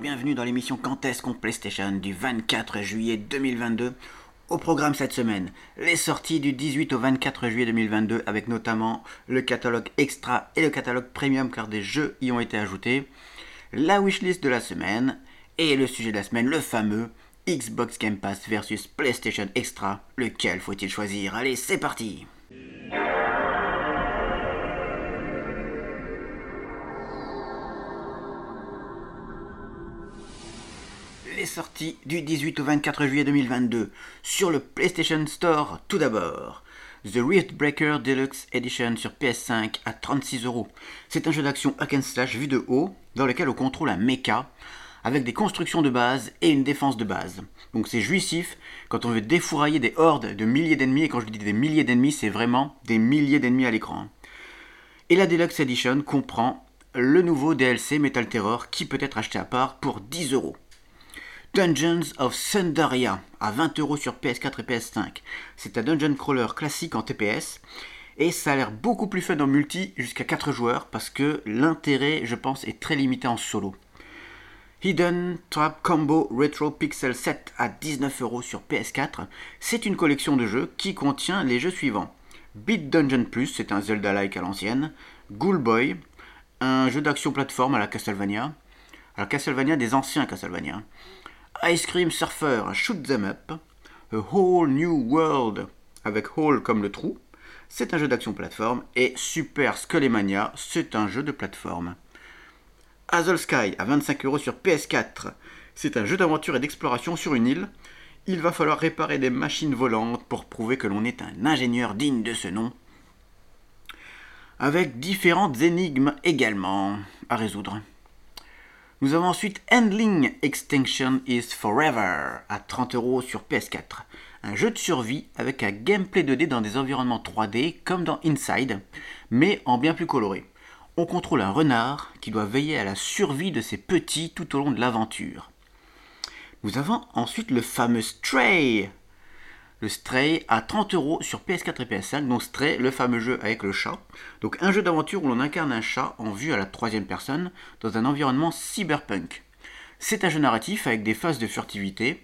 bienvenue dans l'émission Quand est-ce qu'on PlayStation du 24 juillet 2022. Au programme cette semaine, les sorties du 18 au 24 juillet 2022 avec notamment le catalogue extra et le catalogue premium car des jeux y ont été ajoutés, la wishlist de la semaine et le sujet de la semaine, le fameux Xbox Game Pass versus PlayStation Extra. Lequel faut-il choisir? Allez, c'est parti sorties du 18 au 24 juillet 2022 sur le PlayStation Store tout d'abord. The Rift Breaker Deluxe Edition sur PS5 à 36 euros. C'est un jeu d'action hack and slash vu de haut dans lequel on contrôle un mecha avec des constructions de base et une défense de base. Donc c'est jouissif quand on veut défourailler des hordes de milliers d'ennemis et quand je dis des milliers d'ennemis c'est vraiment des milliers d'ennemis à l'écran. Et la Deluxe Edition comprend le nouveau DLC Metal Terror qui peut être acheté à part pour 10 euros. Dungeons of Sundaria à 20 euros sur PS4 et PS5. C'est un dungeon crawler classique en TPS et ça a l'air beaucoup plus fun en multi jusqu'à 4 joueurs parce que l'intérêt, je pense, est très limité en solo. Hidden Trap Combo Retro Pixel 7 à 19 euros sur PS4. C'est une collection de jeux qui contient les jeux suivants. Beat Dungeon Plus, c'est un Zelda-like à l'ancienne. Ghoul Boy, un jeu d'action plateforme à la Castlevania. La Castlevania des anciens Castlevania. Ice Cream Surfer, Shoot Them Up, A Whole New World, avec Hole comme le trou, c'est un jeu d'action plateforme, et Super Skullymania, c'est un jeu de plateforme. Hazel Sky à 25 euros sur PS4, c'est un jeu d'aventure et d'exploration sur une île. Il va falloir réparer des machines volantes pour prouver que l'on est un ingénieur digne de ce nom. Avec différentes énigmes également à résoudre. Nous avons ensuite Handling Extinction is Forever à 30 euros sur PS4. Un jeu de survie avec un gameplay 2D dans des environnements 3D comme dans Inside, mais en bien plus coloré. On contrôle un renard qui doit veiller à la survie de ses petits tout au long de l'aventure. Nous avons ensuite le fameux Stray le Stray à 30 euros sur PS4 et PS5. Donc Stray, le fameux jeu avec le chat. Donc un jeu d'aventure où l'on incarne un chat en vue à la troisième personne dans un environnement cyberpunk. C'est un jeu narratif avec des phases de furtivité.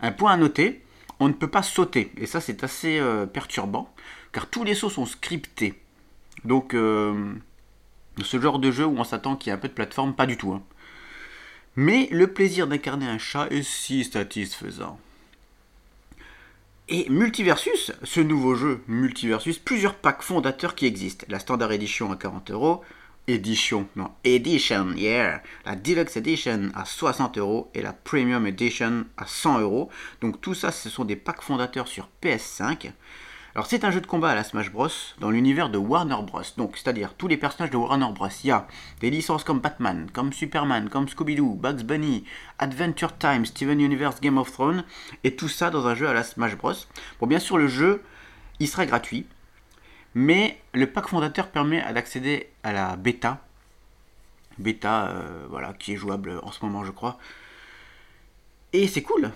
Un point à noter, on ne peut pas sauter. Et ça c'est assez euh, perturbant car tous les sauts sont scriptés. Donc euh, ce genre de jeu où on s'attend qu'il y ait un peu de plateforme, pas du tout. Hein. Mais le plaisir d'incarner un chat est si satisfaisant. Et Multiversus, ce nouveau jeu Multiversus, plusieurs packs fondateurs qui existent. La Standard Edition à 40 euros, Edition, non, Edition, yeah, la Deluxe Edition à 60 euros et la Premium Edition à 100 euros. Donc tout ça, ce sont des packs fondateurs sur PS5. Alors c'est un jeu de combat à la Smash Bros dans l'univers de Warner Bros. Donc c'est-à-dire tous les personnages de Warner Bros. Il y a des licences comme Batman, comme Superman, comme Scooby-Doo, Bugs Bunny, Adventure Time, Steven Universe, Game of Thrones, et tout ça dans un jeu à la Smash Bros. Bon bien sûr le jeu, il sera gratuit, mais le pack fondateur permet d'accéder à la bêta, bêta euh, voilà qui est jouable en ce moment je crois, et c'est cool.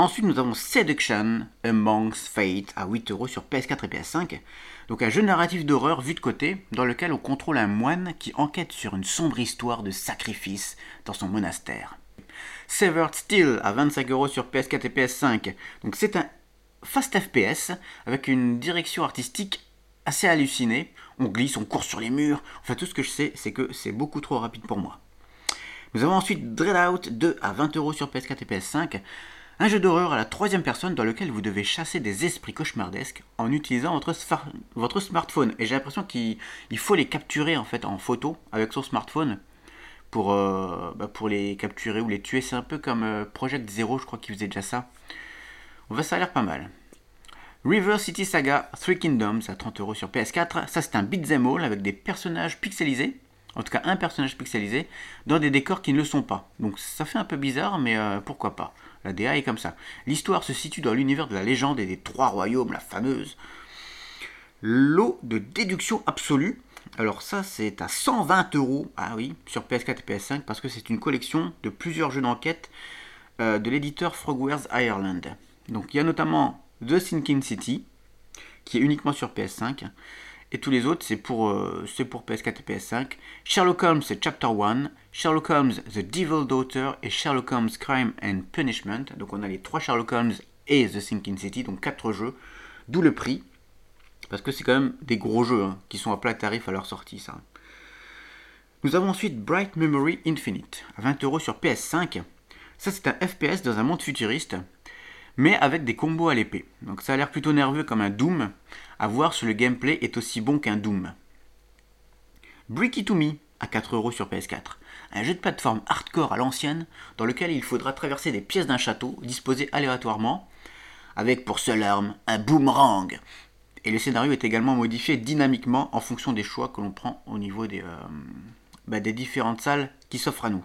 Ensuite, nous avons Seduction Amongst Fate à 8 euros sur PS4 et PS5. Donc un jeu narratif d'horreur vu de côté, dans lequel on contrôle un moine qui enquête sur une sombre histoire de sacrifice dans son monastère. Severed Steel à 25 euros sur PS4 et PS5. Donc c'est un fast FPS avec une direction artistique assez hallucinée. On glisse, on court sur les murs. Enfin tout ce que je sais, c'est que c'est beaucoup trop rapide pour moi. Nous avons ensuite Dreadout 2 à 20 euros sur PS4 et PS5. Un jeu d'horreur à la troisième personne dans lequel vous devez chasser des esprits cauchemardesques en utilisant votre, smartphone. Et j'ai l'impression qu'il faut les capturer en fait en photo avec son smartphone pour, euh, bah, les capturer ou les tuer. C'est un peu comme euh, Project Zero, je crois qu'il faisait déjà ça. va ça a l'air pas mal. River City Saga Three Kingdoms à 30 euros sur PS4. Ça, c'est un beat'em all avec des personnages pixelisés. En tout cas, un personnage pixelisé dans des décors qui ne le sont pas. Donc, ça fait un peu bizarre, mais euh, pourquoi pas. La DA est comme ça. L'histoire se situe dans l'univers de la légende et des trois royaumes, la fameuse. Lot de déduction absolue. Alors ça, c'est à 120 euros, ah oui, sur PS4 et PS5, parce que c'est une collection de plusieurs jeux d'enquête euh, de l'éditeur Frogwares Ireland. Donc il y a notamment The Sinking City, qui est uniquement sur PS5, Et tous les autres, c'est pour, euh, pour PS4 et PS5. Sherlock Holmes, c'est Chapter 1. Sherlock Holmes, The Devil Daughter et Sherlock Holmes, Crime and Punishment. Donc on a les trois Sherlock Holmes et The Sinking City, donc quatre jeux. D'où le prix. Parce que c'est quand même des gros jeux hein, qui sont à plat tarif à leur sortie, ça. Nous avons ensuite Bright Memory Infinite, à 20 euros sur PS5. Ça, c'est un FPS dans un monde futuriste, mais avec des combos à l'épée. Donc ça a l'air plutôt nerveux comme un Doom, à voir si le gameplay est aussi bon qu'un Doom. Bricky to Me, à 4 euros sur PS4. Un jeu de plateforme hardcore à l'ancienne, dans lequel il faudra traverser des pièces d'un château, disposées aléatoirement, avec pour seule arme un boomerang. Et le scénario est également modifié dynamiquement en fonction des choix que l'on prend au niveau des, euh, bah, des différentes salles qui s'offrent à nous.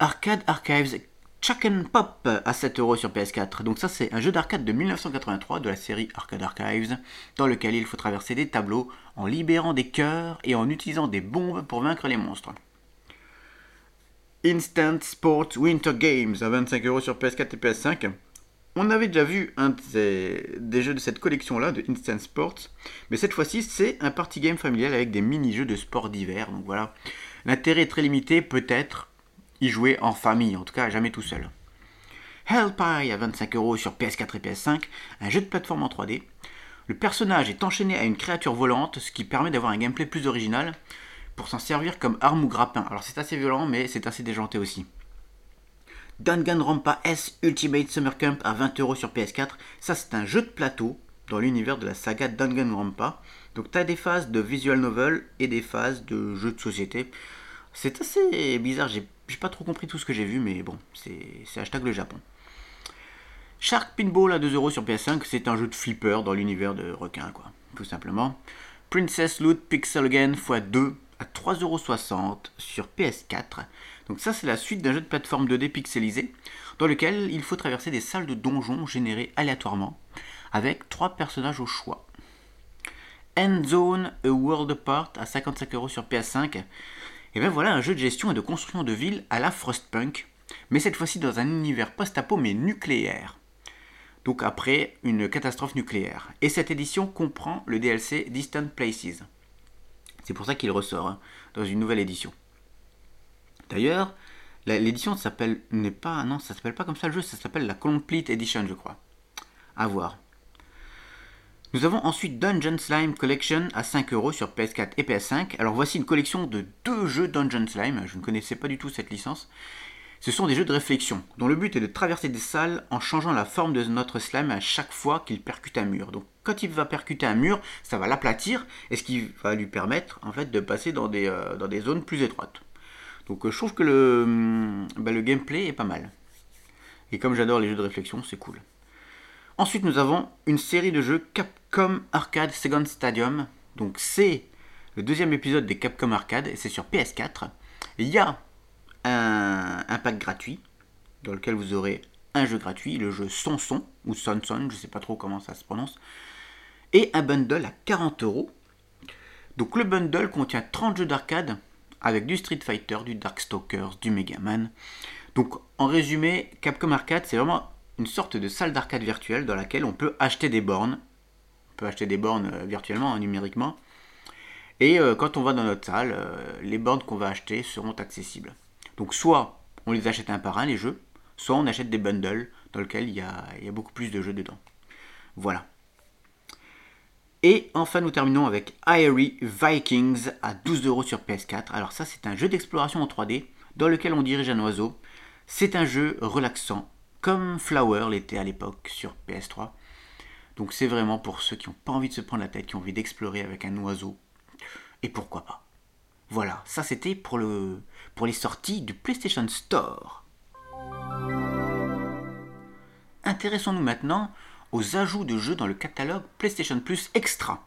Arcade Archives Chuck Pop à 7 euros sur PS4. Donc ça c'est un jeu d'arcade de 1983 de la série Arcade Archives dans lequel il faut traverser des tableaux en libérant des cœurs et en utilisant des bombes pour vaincre les monstres. Instant Sport Winter Games à 25 euros sur PS4 et PS5. On avait déjà vu un des, jeux de cette collection-là, de Instant Sports, mais cette fois-ci, c'est un party game familial avec des mini-jeux de sport d'hiver. Donc voilà, l'intérêt est très limité, peut-être y jouer en famille, en tout cas jamais tout seul. Hellpie à 25 euros sur PS4 et PS5, un jeu de plateforme en 3D. Le personnage est enchaîné à une créature volante, ce qui permet d'avoir un gameplay plus original pour s'en servir comme arme ou grappin. Alors c'est assez violent, mais c'est assez déjanté aussi. Danganronpa S Ultimate Summer Camp à 20€ sur PS4. Ça, c'est un jeu de plateau dans l'univers de la saga Danganronpa. Donc, tu as des phases de visual novel et des phases de jeux de société. C'est assez bizarre, j'ai pas trop compris tout ce que j'ai vu, mais bon, c'est hashtag le Japon. Shark Pinball à 2€ sur PS5, c'est un jeu de flipper dans l'univers de requin, quoi, tout simplement. Princess Loot Pixel Again x2 à 3,60€ sur PS4. Donc ça c'est la suite d'un jeu de plateforme 2D pixelisé dans lequel il faut traverser des salles de donjons générées aléatoirement avec trois personnages au choix. Endzone A World Apart à 55€ sur PS5. Et bien voilà un jeu de gestion et de construction de villes à la Frostpunk, mais cette fois-ci dans un univers post-apo mais nucléaire. Donc après une catastrophe nucléaire. Et cette édition comprend le DLC Distant Places. C'est pour ça qu'il ressort hein, dans une nouvelle édition. D'ailleurs, l'édition s'appelle pas non, ça s'appelle pas comme ça le jeu, ça s'appelle la Complete Edition, je crois. À voir. Nous avons ensuite Dungeon Slime Collection à 5€ sur PS4 et PS5. Alors voici une collection de deux jeux Dungeon Slime. Je ne connaissais pas du tout cette licence. Ce sont des jeux de réflexion, dont le but est de traverser des salles en changeant la forme de notre slime à chaque fois qu'il percute un mur. Donc quand il va percuter un mur, ça va l'aplatir, et ce qui va lui permettre en fait de passer dans des, euh, zones plus étroites. Donc euh, je trouve que le, hum, bah, le gameplay est pas mal. Et comme j'adore les jeux de réflexion, c'est cool. Ensuite, nous avons une série de jeux Capcom Arcade Second Stadium. Donc c'est le deuxième épisode des Capcom Arcade et c'est sur PS4. Il y a un, pack gratuit dans lequel vous aurez un jeu gratuit, le jeu Sonson ou Sonson, je ne sais pas trop comment ça se prononce, et un bundle à 40 euros. Donc le bundle contient 30 jeux d'arcade avec du Street Fighter, du Darkstalkers, du Mega Man. Donc en résumé, Capcom Arcade, c'est vraiment une sorte de salle d'arcade virtuelle dans laquelle on peut acheter des bornes. On peut acheter des bornes euh, virtuellement, hein, numériquement. Et euh, quand on va dans notre salle, euh, les bornes qu'on va acheter seront accessibles. Donc soit on les achète un par un, les jeux, soit on achète des bundles dans lesquels il y a, beaucoup plus de jeux dedans. Voilà. Et enfin, nous terminons avec Airy Vikings à 12 euros sur PS4. Alors ça, c'est un jeu d'exploration en 3D dans lequel on dirige un oiseau. C'est un jeu relaxant, comme Flower l'était à l'époque sur PS3. Donc c'est vraiment pour ceux qui n'ont pas envie de se prendre la tête, qui ont envie d'explorer avec un oiseau. Et pourquoi pas. Voilà, ça c'était pour, le, pour les sorties du PlayStation Store. Intéressons-nous maintenant aux ajouts de jeux dans le catalogue PlayStation Plus Extra.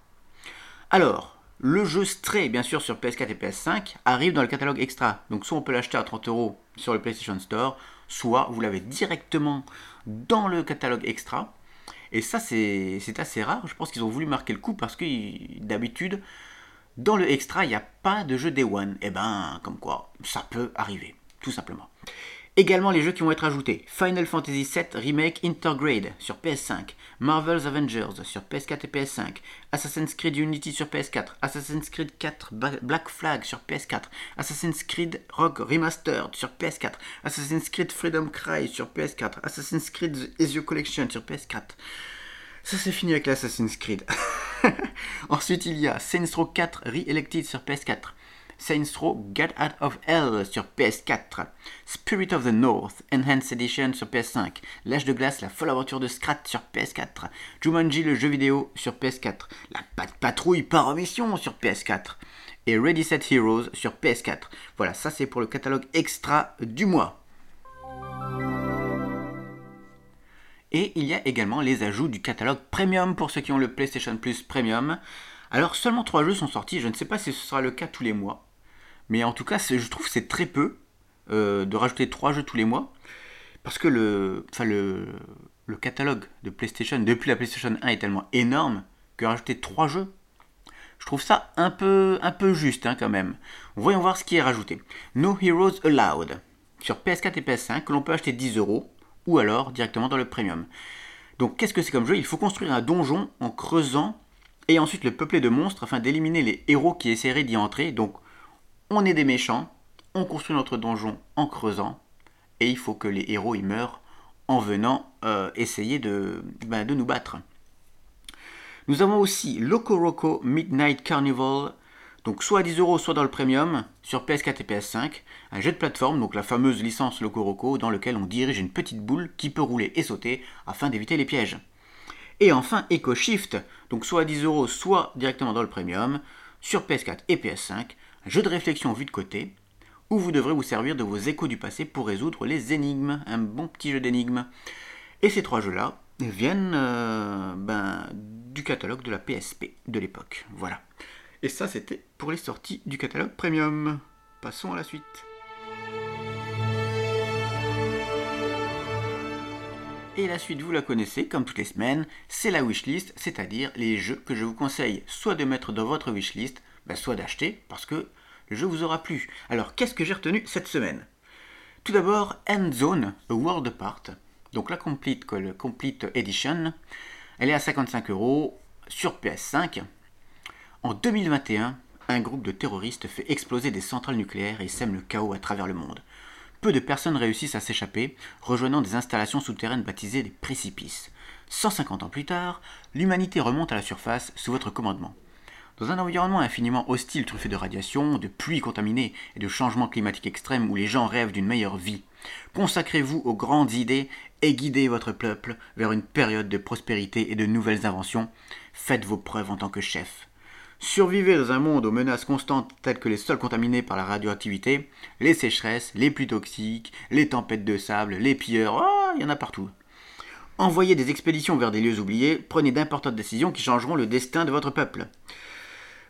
Alors, le jeu Stray, bien sûr, sur PS4 et PS5, arrive dans le catalogue Extra. Donc, soit on peut l'acheter à 30 euros sur le PlayStation Store, soit vous l'avez directement dans le catalogue Extra. Et ça, c'est assez rare. Je pense qu'ils ont voulu marquer le coup parce que d'habitude, dans le Extra, il n'y a pas de jeu Day One. Et eh ben, comme quoi, ça peut arriver, tout simplement. Également les jeux qui vont être ajoutés Final Fantasy VII Remake Intergrade sur PS5, Marvel's Avengers sur PS4 et PS5, Assassin's Creed Unity sur PS4, Assassin's Creed 4 Black Flag sur PS4, Assassin's Creed Rogue Remastered sur PS4, Assassin's Creed Freedom Cry sur PS4, Assassin's Creed Ezio Collection sur PS4. Ça c'est fini avec l'Assassin's Creed. Ensuite il y a Saints Row 4 Re-Elected sur PS4, Saints Row Get Out of Hell sur PS4, Spirit of the North Enhanced Edition sur PS5, L'âge de glace, la folle aventure de Scrat sur PS4, Jumanji le jeu vidéo sur PS4, La patrouille par omission sur PS4 et Ready Set Heroes sur PS4. Voilà, ça c'est pour le catalogue extra du mois. Et il y a également les ajouts du catalogue Premium pour ceux qui ont le PlayStation Plus Premium. Alors seulement 3 jeux sont sortis, je ne sais pas si ce sera le cas tous les mois. Mais en tout cas, je trouve que c'est très peu euh, de rajouter 3 jeux tous les mois. Parce que le, enfin le, le, catalogue de PlayStation depuis la PlayStation 1 est tellement énorme que rajouter 3 jeux, je trouve ça un peu, un peu juste hein, quand même. Voyons voir ce qui est rajouté. No Heroes Allowed sur PS4 et PS5 que l'on peut acheter 10 euros ou alors directement dans le premium. Donc qu'est-ce que c'est comme jeu? Il faut construire un donjon en creusant et ensuite le peupler de monstres afin d'éliminer les héros qui essaieraient d'y entrer. Donc on est des méchants, on construit notre donjon en creusant, et il faut que les héros y meurent en venant euh, essayer de, ben, de nous battre. Nous avons aussi Loco Roco Midnight Carnival, donc soit à 10 euros, soit dans le premium, sur PS4 et PS5, un jeu de plateforme, donc la fameuse licence Loco Roco, dans lequel on dirige une petite boule qui peut rouler et sauter afin d'éviter les pièges. Et enfin Echo Shift, donc soit à 10 euros, soit directement dans le premium, sur PS4 et PS5, jeu de réflexion vu de côté, où vous devrez vous servir de vos échos du passé pour résoudre les énigmes, un bon petit jeu d'énigmes. Et ces trois jeux-là viennent euh, ben, du catalogue de la PSP de l'époque. Voilà. Et ça, c'était pour les sorties du catalogue premium. Passons à la suite. Et la suite, vous la connaissez, comme toutes les semaines, c'est la wishlist, c'est-à-dire les jeux que je vous conseille soit de mettre dans votre wishlist, ben, soit d'acheter, parce que le jeu vous aura plu. Alors, qu'est-ce que j'ai retenu cette semaine? Tout d'abord, End Zone, A World Apart. Donc la Complete, Complete Edition. Elle est à 55 euros sur PS5. En 2021, un groupe de terroristes fait exploser des centrales nucléaires et sème le chaos à travers le monde. Peu de personnes réussissent à s'échapper, rejoignant des installations souterraines baptisées des précipices. 150 ans plus tard, l'humanité remonte à la surface sous votre commandement. Dans un environnement infiniment hostile truffé de radiation, de pluie contaminée et de changements climatiques extrêmes où les gens rêvent d'une meilleure vie, consacrez-vous aux grandes idées et guidez votre peuple vers une période de prospérité et de nouvelles inventions. Faites vos preuves en tant que chef. Survivez dans un monde aux menaces constantes telles que les sols contaminés par la radioactivité, les sécheresses, les pluies toxiques, les tempêtes de sable, les pilleurs, oh, il y en a partout. Envoyez des expéditions vers des lieux oubliés, prenez d'importantes décisions qui changeront le destin de votre peuple.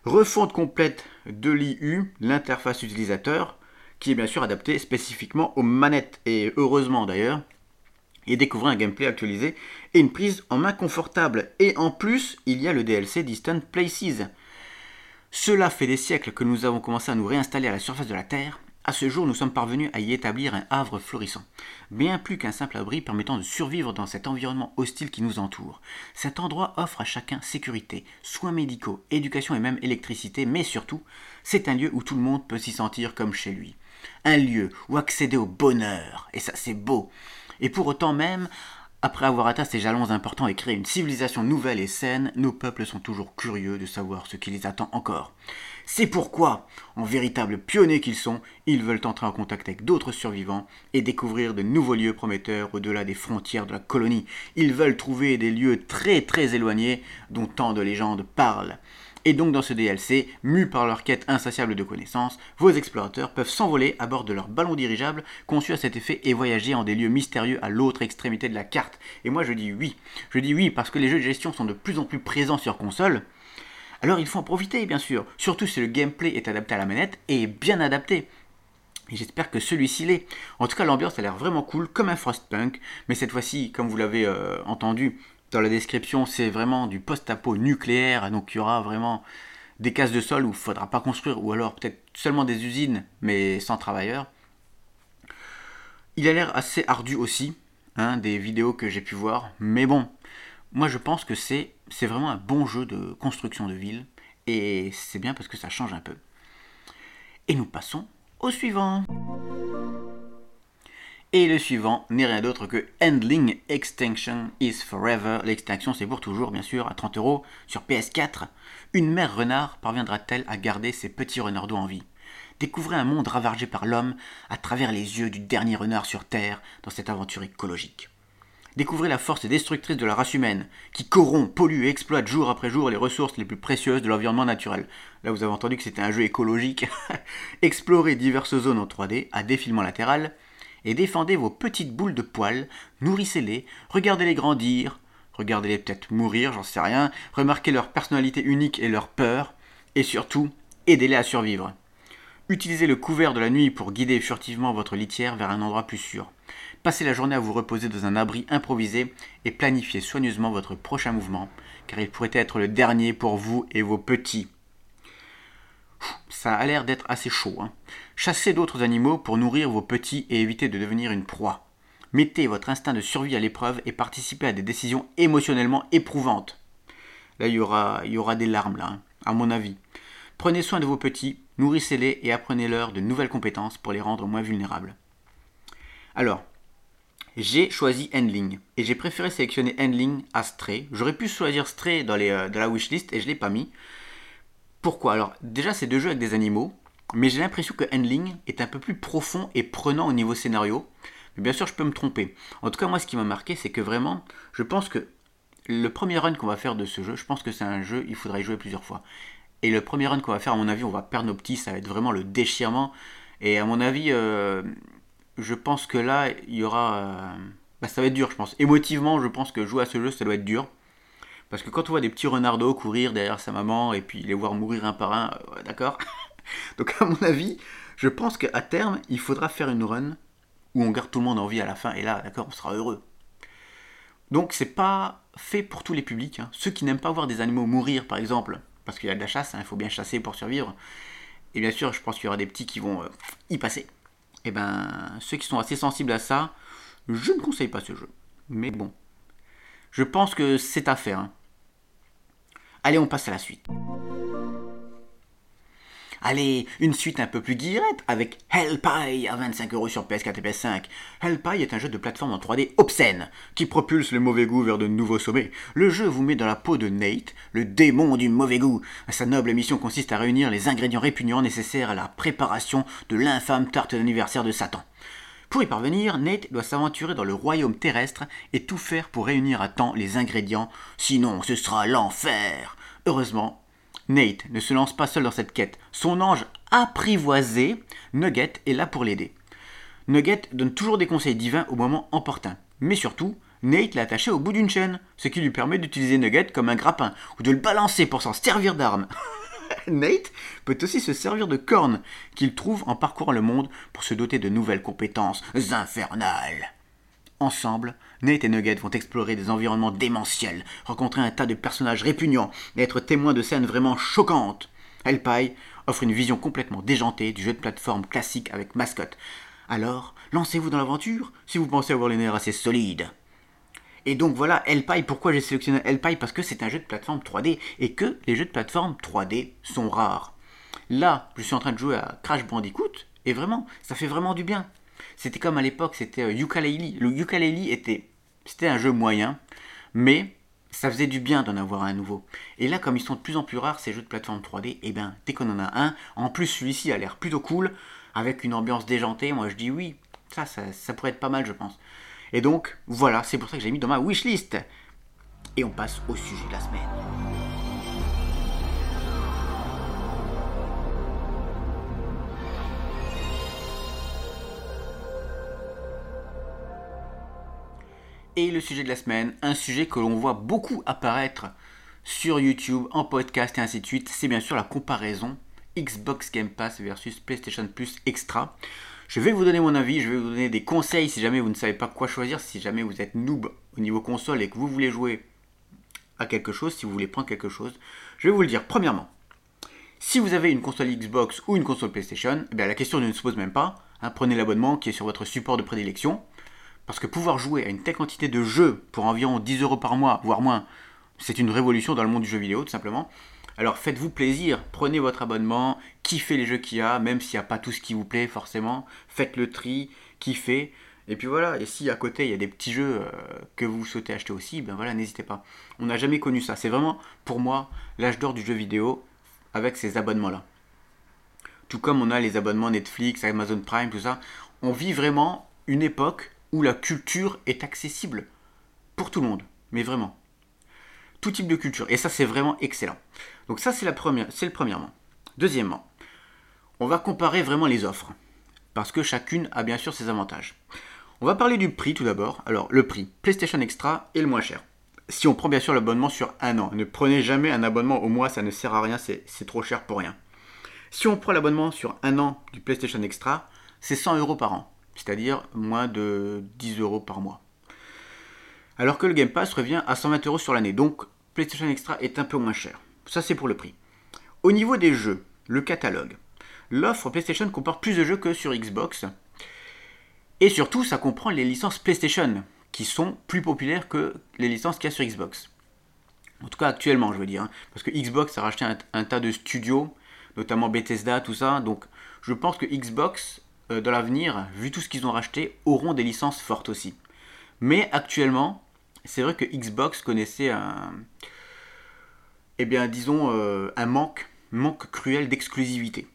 Refonte complète de l'IU, l'interface utilisateur, qui est bien sûr adaptée spécifiquement aux manettes, et heureusement d'ailleurs, et découvrez un gameplay actualisé et une prise en main confortable. Et en plus, il y a le DLC Distant Places. Cela fait des siècles que nous avons commencé à nous réinstaller à la surface de la Terre, à ce jour, nous sommes parvenus à y établir un havre florissant, bien plus qu'un simple abri permettant de survivre dans cet environnement hostile qui nous entoure. Cet endroit offre à chacun sécurité, soins médicaux, éducation et même électricité, mais surtout, c'est un lieu où tout le monde peut s'y sentir comme chez lui. Un lieu où accéder au bonheur, et ça c'est beau. Et pour autant même, après avoir atteint ces jalons importants et créé une civilisation nouvelle et saine, nos peuples sont toujours curieux de savoir ce qui les attend encore. C'est pourquoi, en véritables pionniers qu'ils sont, ils veulent entrer en contact avec d'autres survivants et découvrir de nouveaux lieux prometteurs au-delà des frontières de la colonie. Ils veulent trouver des lieux très très éloignés dont tant de légendes parlent. Et donc dans ce DLC, mus par leur quête insatiable de connaissances, vos explorateurs peuvent s'envoler à bord de leur ballon dirigeable conçu à cet effet et voyager en des lieux mystérieux à l'autre extrémité de la carte. Et moi je dis oui. Je dis oui parce que les jeux de gestion sont de plus en plus présents sur console. Alors il faut en profiter, bien sûr, surtout si le gameplay est adapté à la manette et bien adapté. Et j'espère que celui-ci l'est. En tout cas, l'ambiance a l'air vraiment cool, comme un Frostpunk, mais cette fois-ci, comme vous l'avez euh, entendu dans la description, c'est vraiment du post-apo nucléaire, donc il y aura vraiment des cases de sol où il ne faudra pas construire, ou alors peut-être seulement des usines, mais sans travailleurs. Il a l'air assez ardu aussi, hein, des vidéos que j'ai pu voir, mais bon, moi je pense que c'est vraiment un bon jeu de construction de ville, et c'est bien parce que ça change un peu. Et nous passons au suivant. Et le suivant n'est rien d'autre que Handling Extinction is Forever. L'extinction, c'est pour toujours, bien sûr, à 30 euros sur PS4. Une mère renard parviendra-t-elle à garder ses petits renardeaux en vie? Découvrez un monde ravagé par l'homme à travers les yeux du dernier renard sur Terre dans cette aventure écologique. Découvrez la force destructrice de la race humaine, qui corrompt, pollue et exploite jour après jour les ressources les plus précieuses de l'environnement naturel. Là, vous avez entendu que c'était un jeu écologique. Explorez diverses zones en 3D à défilement latéral et défendez vos petites boules de poils, nourrissez-les, regardez-les grandir, regardez-les peut-être mourir, j'en sais rien, remarquez leur personnalité unique et leur peur, et surtout, aidez-les à survivre. Utilisez le couvert de la nuit pour guider furtivement votre litière vers un endroit plus sûr. Passez la journée à vous reposer dans un abri improvisé et planifiez soigneusement votre prochain mouvement, car il pourrait être le dernier pour vous et vos petits. Ça a l'air d'être assez chaud. Hein. Chassez d'autres animaux pour nourrir vos petits et éviter de devenir une proie. Mettez votre instinct de survie à l'épreuve et participez à des décisions émotionnellement éprouvantes. Là, il y aura, y aura des larmes, là, hein, à mon avis. Prenez soin de vos petits, nourrissez-les et apprenez-leur de nouvelles compétences pour les rendre moins vulnérables. Alors, j'ai choisi Handling et j'ai préféré sélectionner Handling à Stray. J'aurais pu choisir Stray dans, euh, la wishlist et je ne l'ai pas mis. Pourquoi? Alors, déjà, c'est deux jeux avec des animaux, mais j'ai l'impression que Handling est un peu plus profond et prenant au niveau scénario. Mais bien sûr, je peux me tromper. En tout cas, moi, ce qui m'a marqué, c'est que vraiment, je pense que le premier run qu'on va faire de ce jeu, je pense que c'est un jeu, il faudra y jouer plusieurs fois. Et le premier run qu'on va faire, à mon avis, on va perdre nos petits, ça va être vraiment le déchirement. Et à mon avis, euh, je pense que là, il y aura. Euh, bah, ça va être dur, je pense. Émotivement, je pense que jouer à ce jeu, ça doit être dur. Parce que quand on voit des petits renardos courir derrière sa maman et puis les voir mourir un par un, euh, d'accord Donc à mon avis, je pense qu'à terme, il faudra faire une run où on garde tout le monde en vie à la fin et là, d'accord, on sera heureux. Donc c'est pas fait pour tous les publics. Hein. Ceux qui n'aiment pas voir des animaux mourir, par exemple, parce qu'il y a de la chasse, hein, il faut bien chasser pour survivre. Et bien sûr, je pense qu'il y aura des petits qui vont euh, y passer. Et eh ben, ceux qui sont assez sensibles à ça, je ne conseille pas ce jeu. Mais bon, je pense que c'est à faire. Hein. Allez, on passe à la suite. Allez, une suite un peu plus guillerette avec Hellpie à 25 euros sur PS4 et PS5. Hellpie est un jeu de plateforme en 3D obscène qui propulse le mauvais goût vers de nouveaux sommets. Le jeu vous met dans la peau de Nate, le démon du mauvais goût. Sa noble mission consiste à réunir les ingrédients répugnants nécessaires à la préparation de l'infâme tarte d'anniversaire de Satan. Pour y parvenir, Nate doit s'aventurer dans le royaume terrestre et tout faire pour réunir à temps les ingrédients, sinon ce sera l'enfer. Heureusement, Nate ne se lance pas seul dans cette quête. Son ange apprivoisé, Nugget, est là pour l'aider. Nugget donne toujours des conseils divins au moment opportun. Mais surtout, Nate l'a attaché au bout d'une chaîne, ce qui lui permet d'utiliser Nugget comme un grappin, ou de le balancer pour s'en servir d'arme. Nate peut aussi se servir de cornes qu'il trouve en parcourant le monde pour se doter de nouvelles compétences infernales. Ensemble, Nate et Nugget vont explorer des environnements démentiels, rencontrer un tas de personnages répugnants et être témoins de scènes vraiment choquantes. Hellpie offre une vision complètement déjantée du jeu de plateforme classique avec mascotte. Alors, lancez-vous dans l'aventure si vous pensez avoir les nerfs assez solides. Et donc voilà, Hellpie, pourquoi j'ai sélectionné Hellpie? Parce que c'est un jeu de plateforme 3D et que les jeux de plateforme 3D sont rares. Là, je suis en train de jouer à Crash Bandicoot et vraiment, ça fait vraiment du bien. C'était comme à l'époque, c'était euh, Ukulele. Le Ukulele était, c'était un jeu moyen, mais ça faisait du bien d'en avoir un nouveau. Et là, comme ils sont de plus en plus rares, ces jeux de plateforme 3D, eh ben, dès qu'on en a un, en plus celui-ci a l'air plutôt cool, avec une ambiance déjantée, moi je dis oui, ça, ça, ça pourrait être pas mal, je pense. Et donc, voilà, c'est pour ça que j'ai mis dans ma wishlist. Et on passe au sujet de la semaine. Et le sujet de la semaine, un sujet que l'on voit beaucoup apparaître sur YouTube, en podcast et ainsi de suite, c'est bien sûr la comparaison Xbox Game Pass versus PlayStation Plus Extra. Je vais vous donner mon avis, je vais vous donner des conseils si jamais vous ne savez pas quoi choisir, si jamais vous êtes noob au niveau console et que vous voulez jouer à quelque chose, si vous voulez prendre quelque chose. Je vais vous le dire. Premièrement, si vous avez une console Xbox ou une console PlayStation, eh la question ne se pose même pas. Hein, prenez l'abonnement qui est sur votre support de prédilection. Parce que pouvoir jouer à une telle quantité de jeux pour environ 10 euros par mois, voire moins, c'est une révolution dans le monde du jeu vidéo, tout simplement. Alors faites-vous plaisir, prenez votre abonnement, kiffez les jeux qu'il y a, même s'il n'y a pas tout ce qui vous plaît forcément, faites le tri, kiffez. Et puis voilà, et si à côté il y a des petits jeux euh, que vous souhaitez acheter aussi, ben voilà, n'hésitez pas. On n'a jamais connu ça. C'est vraiment, pour moi, l'âge d'or du jeu vidéo avec ces abonnements-là. Tout comme on a les abonnements Netflix, Amazon Prime, tout ça. On vit vraiment une époque où la culture est accessible pour tout le monde. Mais vraiment. Tout type de culture. Et ça, c'est vraiment excellent. Donc ça, c'est la première, c'est le premièrement. Deuxièmement, on va comparer vraiment les offres. Parce que chacune a bien sûr ses avantages. On va parler du prix tout d'abord. Alors, le prix, PlayStation Extra est le moins cher. Si on prend bien sûr l'abonnement sur un an, ne prenez jamais un abonnement au mois, ça ne sert à rien, c'est trop cher pour rien. Si on prend l'abonnement sur un an du PlayStation Extra, c'est 100 euros par an c'est-à-dire moins de 10 euros par mois. Alors que le Game Pass revient à 120 euros sur l'année, donc PlayStation Extra est un peu moins cher. Ça c'est pour le prix. Au niveau des jeux, le catalogue. L'offre PlayStation comporte plus de jeux que sur Xbox. Et surtout, ça comprend les licences PlayStation, qui sont plus populaires que les licences qu'il y a sur Xbox. En tout cas actuellement, je veux dire. Hein. parce que Xbox a racheté un, un, tas de studios, notamment Bethesda, tout ça. Donc je pense que Xbox euh, dans l'avenir, vu tout ce qu'ils ont racheté, auront des licences fortes aussi. Mais actuellement, c'est vrai que Xbox connaissait un, eh bien, disons, euh, un manque, manque cruel d'exclusivité.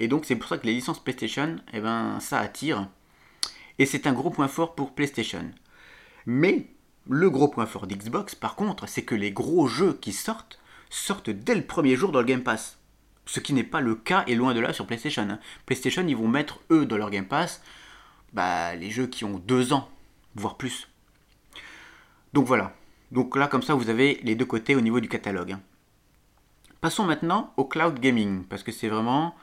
Et donc c'est pour ça que les licences PlayStation, eh ben, ça attire. Et c'est un gros point fort pour PlayStation. Mais le gros point fort d'Xbox, par contre, c'est que les gros jeux qui sortent sortent dès le premier jour dans le Game Pass. Ce qui n'est pas le cas et loin de là sur PlayStation. PlayStation, ils vont mettre, eux, dans leur Game Pass, bah, les jeux qui ont deux ans, voire plus. Donc voilà. Donc là, comme ça, vous avez les deux côtés au niveau du catalogue. Passons maintenant au cloud gaming, parce que c'est vraiment,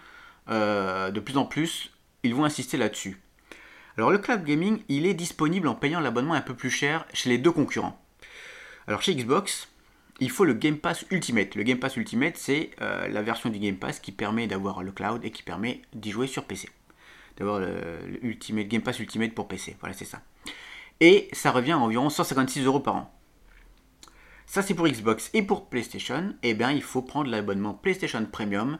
euh, de plus en plus, ils vont insister là-dessus. Alors le cloud gaming, il est disponible en payant l'abonnement un peu plus cher chez les deux concurrents. Alors chez Xbox, il faut le Game Pass Ultimate. Le Game Pass Ultimate, c'est euh, la version du Game Pass qui permet d'avoir le cloud et qui permet d'y jouer sur PC. D'avoir le, Game Pass Ultimate pour PC. Voilà, c'est ça. Et ça revient à environ 156 euros par an. Ça, c'est pour Xbox. Et pour PlayStation, eh bien, il faut prendre l'abonnement PlayStation Premium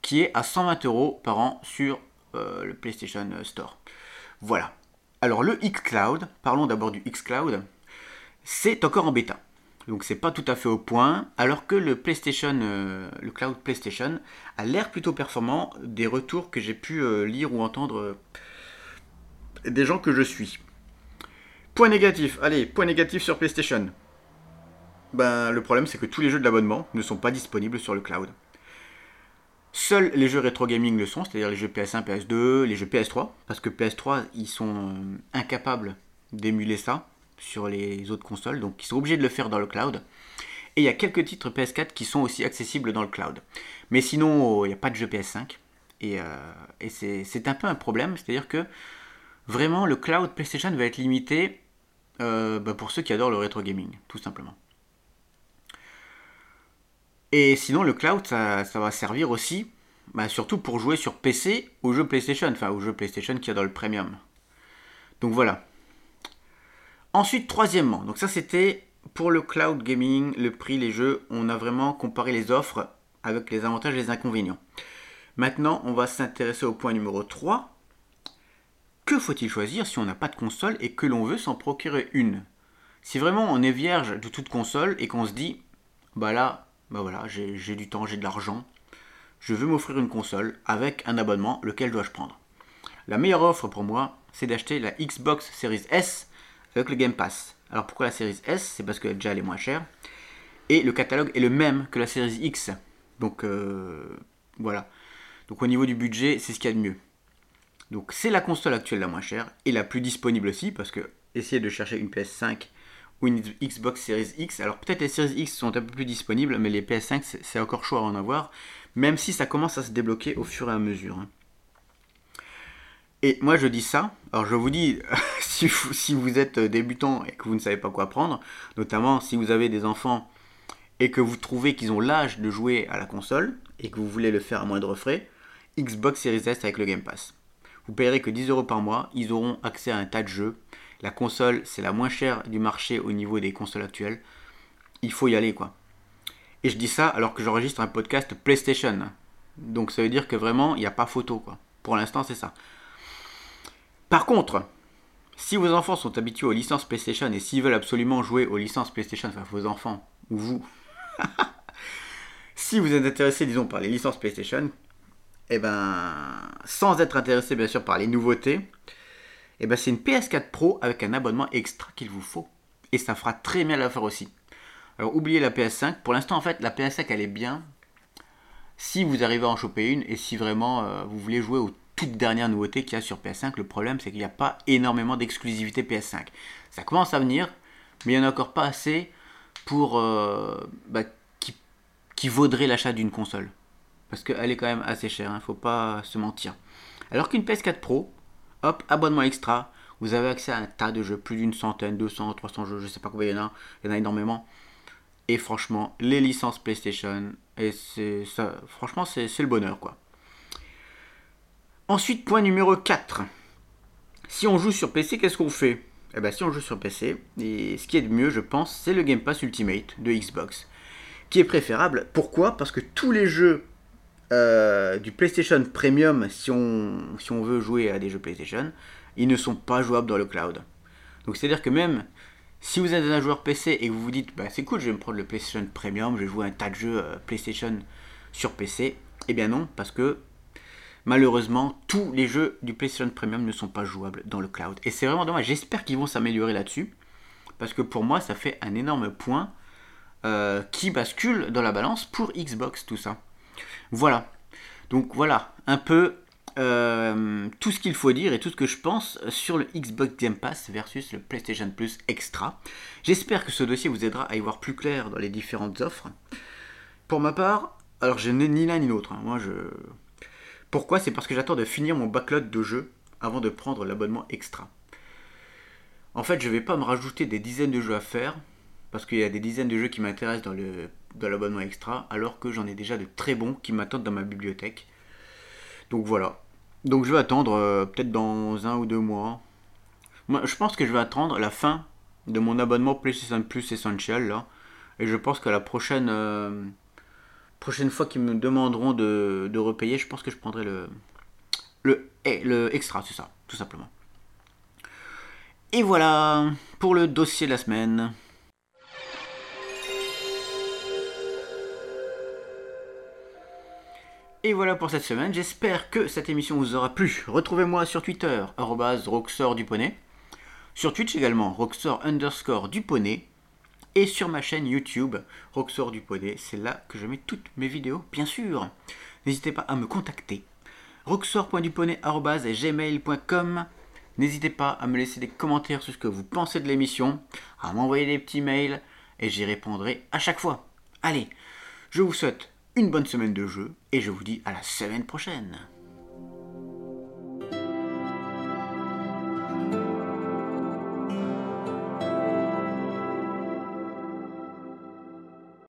qui est à 120 euros par an sur euh, le PlayStation Store. Voilà. Alors, le xCloud, parlons d'abord du xCloud, c'est encore en bêta donc c'est pas tout à fait au point, alors que le PlayStation, euh, le cloud PlayStation a l'air plutôt performant des retours que j'ai pu euh, lire ou entendre euh, des gens que je suis. Point négatif, allez, point négatif sur PlayStation. Ben, le problème c'est que tous les jeux de l'abonnement ne sont pas disponibles sur le cloud. Seuls les jeux rétro gaming le sont, c'est-à-dire les jeux PS1, PS2, les jeux PS3, parce que PS3 ils sont incapables d'émuler ça sur les autres consoles, donc ils sont obligés de le faire dans le cloud. Et il y a quelques titres PS4 qui sont aussi accessibles dans le cloud. Mais sinon, il n'y a pas de jeu PS5. Et, euh, c'est un peu un problème, c'est-à-dire que vraiment le cloud PlayStation va être limité euh, bah, pour ceux qui adorent le rétro gaming, tout simplement. Et sinon, le cloud, ça, va servir aussi, bah, surtout pour jouer sur PC aux jeux PlayStation, enfin aux jeux PlayStation qui dans le premium. Donc voilà, Ensuite, troisièmement, donc ça c'était pour le cloud gaming, le prix, les jeux, on a vraiment comparé les offres avec les avantages et les inconvénients. Maintenant, on va s'intéresser au point numéro 3. Que faut-il choisir si on n'a pas de console et que l'on veut s'en procurer une? Si vraiment on est vierge de toute console et qu'on se dit, bah là, bah voilà, j'ai du temps, j'ai de l'argent, je veux m'offrir une console avec un abonnement, lequel dois-je prendre? La meilleure offre pour moi, c'est d'acheter la Xbox Series S avec le Game Pass. Alors pourquoi la série S? C'est parce que déjà elle est moins chère. Et le catalogue est le même que la série X. Donc euh, voilà. Donc au niveau du budget, c'est ce qu'il y a de mieux. Donc c'est la console actuelle la moins chère et la plus disponible aussi parce que essayez de chercher une PS5 ou une Xbox Series X. Alors peut-être les Series X sont un peu plus disponibles, mais les PS5 c'est encore chaud à en avoir, même si ça commence à se débloquer au fur et à mesure. Hein. Et moi je dis ça, alors je vous dis, si, vous, êtes débutant et que vous ne savez pas quoi prendre, notamment si vous avez des enfants et que vous trouvez qu'ils ont l'âge de jouer à la console et que vous voulez le faire à moindre frais, Xbox Series S avec le Game Pass. Vous payerez que 10 euros par mois. Ils auront accès à un tas de jeux. La console, c'est la moins chère du marché au niveau des consoles actuelles. Il faut y aller, quoi. Et je dis ça alors que j'enregistre un podcast PlayStation. Donc ça veut dire que vraiment, il n'y a pas photo, quoi. Pour l'instant, c'est ça. Par contre, si vos enfants sont habitués aux licences PlayStation et s'ils veulent absolument jouer aux licences PlayStation, enfin vos enfants, ou vous, si vous êtes intéressé, disons, par les licences PlayStation, eh ben, sans être intéressé bien sûr par les nouveautés, eh ben, c'est une PS4 Pro avec un abonnement extra qu'il vous faut. Et ça fera très bien l'affaire aussi. Alors oubliez la PS5. Pour l'instant, en fait, la PS5 elle est bien. Si vous arrivez à en choper une et si vraiment euh, vous voulez jouer aux toutes dernières nouveautés qu'il y a sur PS5, le problème c'est qu'il n'y a pas énormément d'exclusivité PS5. Ça commence à venir, mais il n'y en a encore pas assez pour euh, bah, qui, qui vaudrait l'achat d'une console. Parce qu'elle est quand même assez chère, il hein, ne faut pas se mentir. Alors qu'une PS4 Pro, hop, abonnement extra, vous avez accès à un tas de jeux, plus d'une centaine, 200, 300 jeux, je sais pas combien il y en a, il y en a énormément. Et franchement, les licences PlayStation, et c'est ça, franchement, c'est le bonheur quoi. Ensuite, point numéro 4. Si on joue sur PC, qu'est-ce qu'on fait? Eh bien, si on joue sur PC, et ce qui est de mieux, je pense, c'est le Game Pass Ultimate de Xbox, qui est préférable. Pourquoi? Parce que tous les jeux euh, du PlayStation Premium, si on, veut jouer à des jeux PlayStation, ils ne sont pas jouables dans le cloud. Donc c'est-à-dire que même si vous êtes un joueur PC et que vous vous dites, bah, c'est cool, je vais me prendre le PlayStation Premium, je vais jouer un tas de jeux euh, PlayStation sur PC, eh bien non, parce que malheureusement, tous les jeux du PlayStation Premium ne sont pas jouables dans le cloud. Et c'est vraiment dommage, j'espère qu'ils vont s'améliorer là-dessus, parce que pour moi, ça fait un énorme point euh, qui bascule dans la balance pour Xbox, tout ça. Voilà. Donc voilà, un peu euh, tout ce qu'il faut dire et tout ce que je pense sur le Xbox Game Pass versus le PlayStation Plus Extra. J'espère que ce dossier vous aidera à y voir plus clair dans les différentes offres. Pour ma part, alors je n'ai ni l'un ni l'autre. Hein. Moi, je. Pourquoi? C'est parce que j'attends de finir mon backlog de jeux avant de prendre l'abonnement extra. En fait, je ne vais pas me rajouter des dizaines de jeux à faire parce qu'il y a des dizaines de jeux qui m'intéressent dans l'abonnement extra, alors que j'en ai déjà de très bons qui m'attendent dans ma bibliothèque. Donc voilà. Donc je vais attendre euh, peut-être dans un ou deux mois. Moi, je pense que je vais attendre la fin de mon abonnement PlayStation Plus Essential là. Et je pense que la prochaine, euh, prochaine fois qu'ils me demanderont de, repayer, je pense que je prendrai le, le, eh, le extra, c'est ça, tout simplement. Et voilà pour le dossier de la semaine. Et voilà pour cette semaine, j'espère que cette émission vous aura plu. Retrouvez-moi sur Twitter, Roxor sur Twitch également, Roxor underscore Duponnet, et sur ma chaîne YouTube, Roxor Duponnet, c'est là que je mets toutes mes vidéos, bien sûr. N'hésitez pas à me contacter, roxor.duponnet.gmail.com N'hésitez pas à me laisser des commentaires sur ce que vous pensez de l'émission, à m'envoyer des petits mails, et j'y répondrai à chaque fois. Allez, je vous souhaite une bonne semaine de jeu et je vous dis à la semaine prochaine.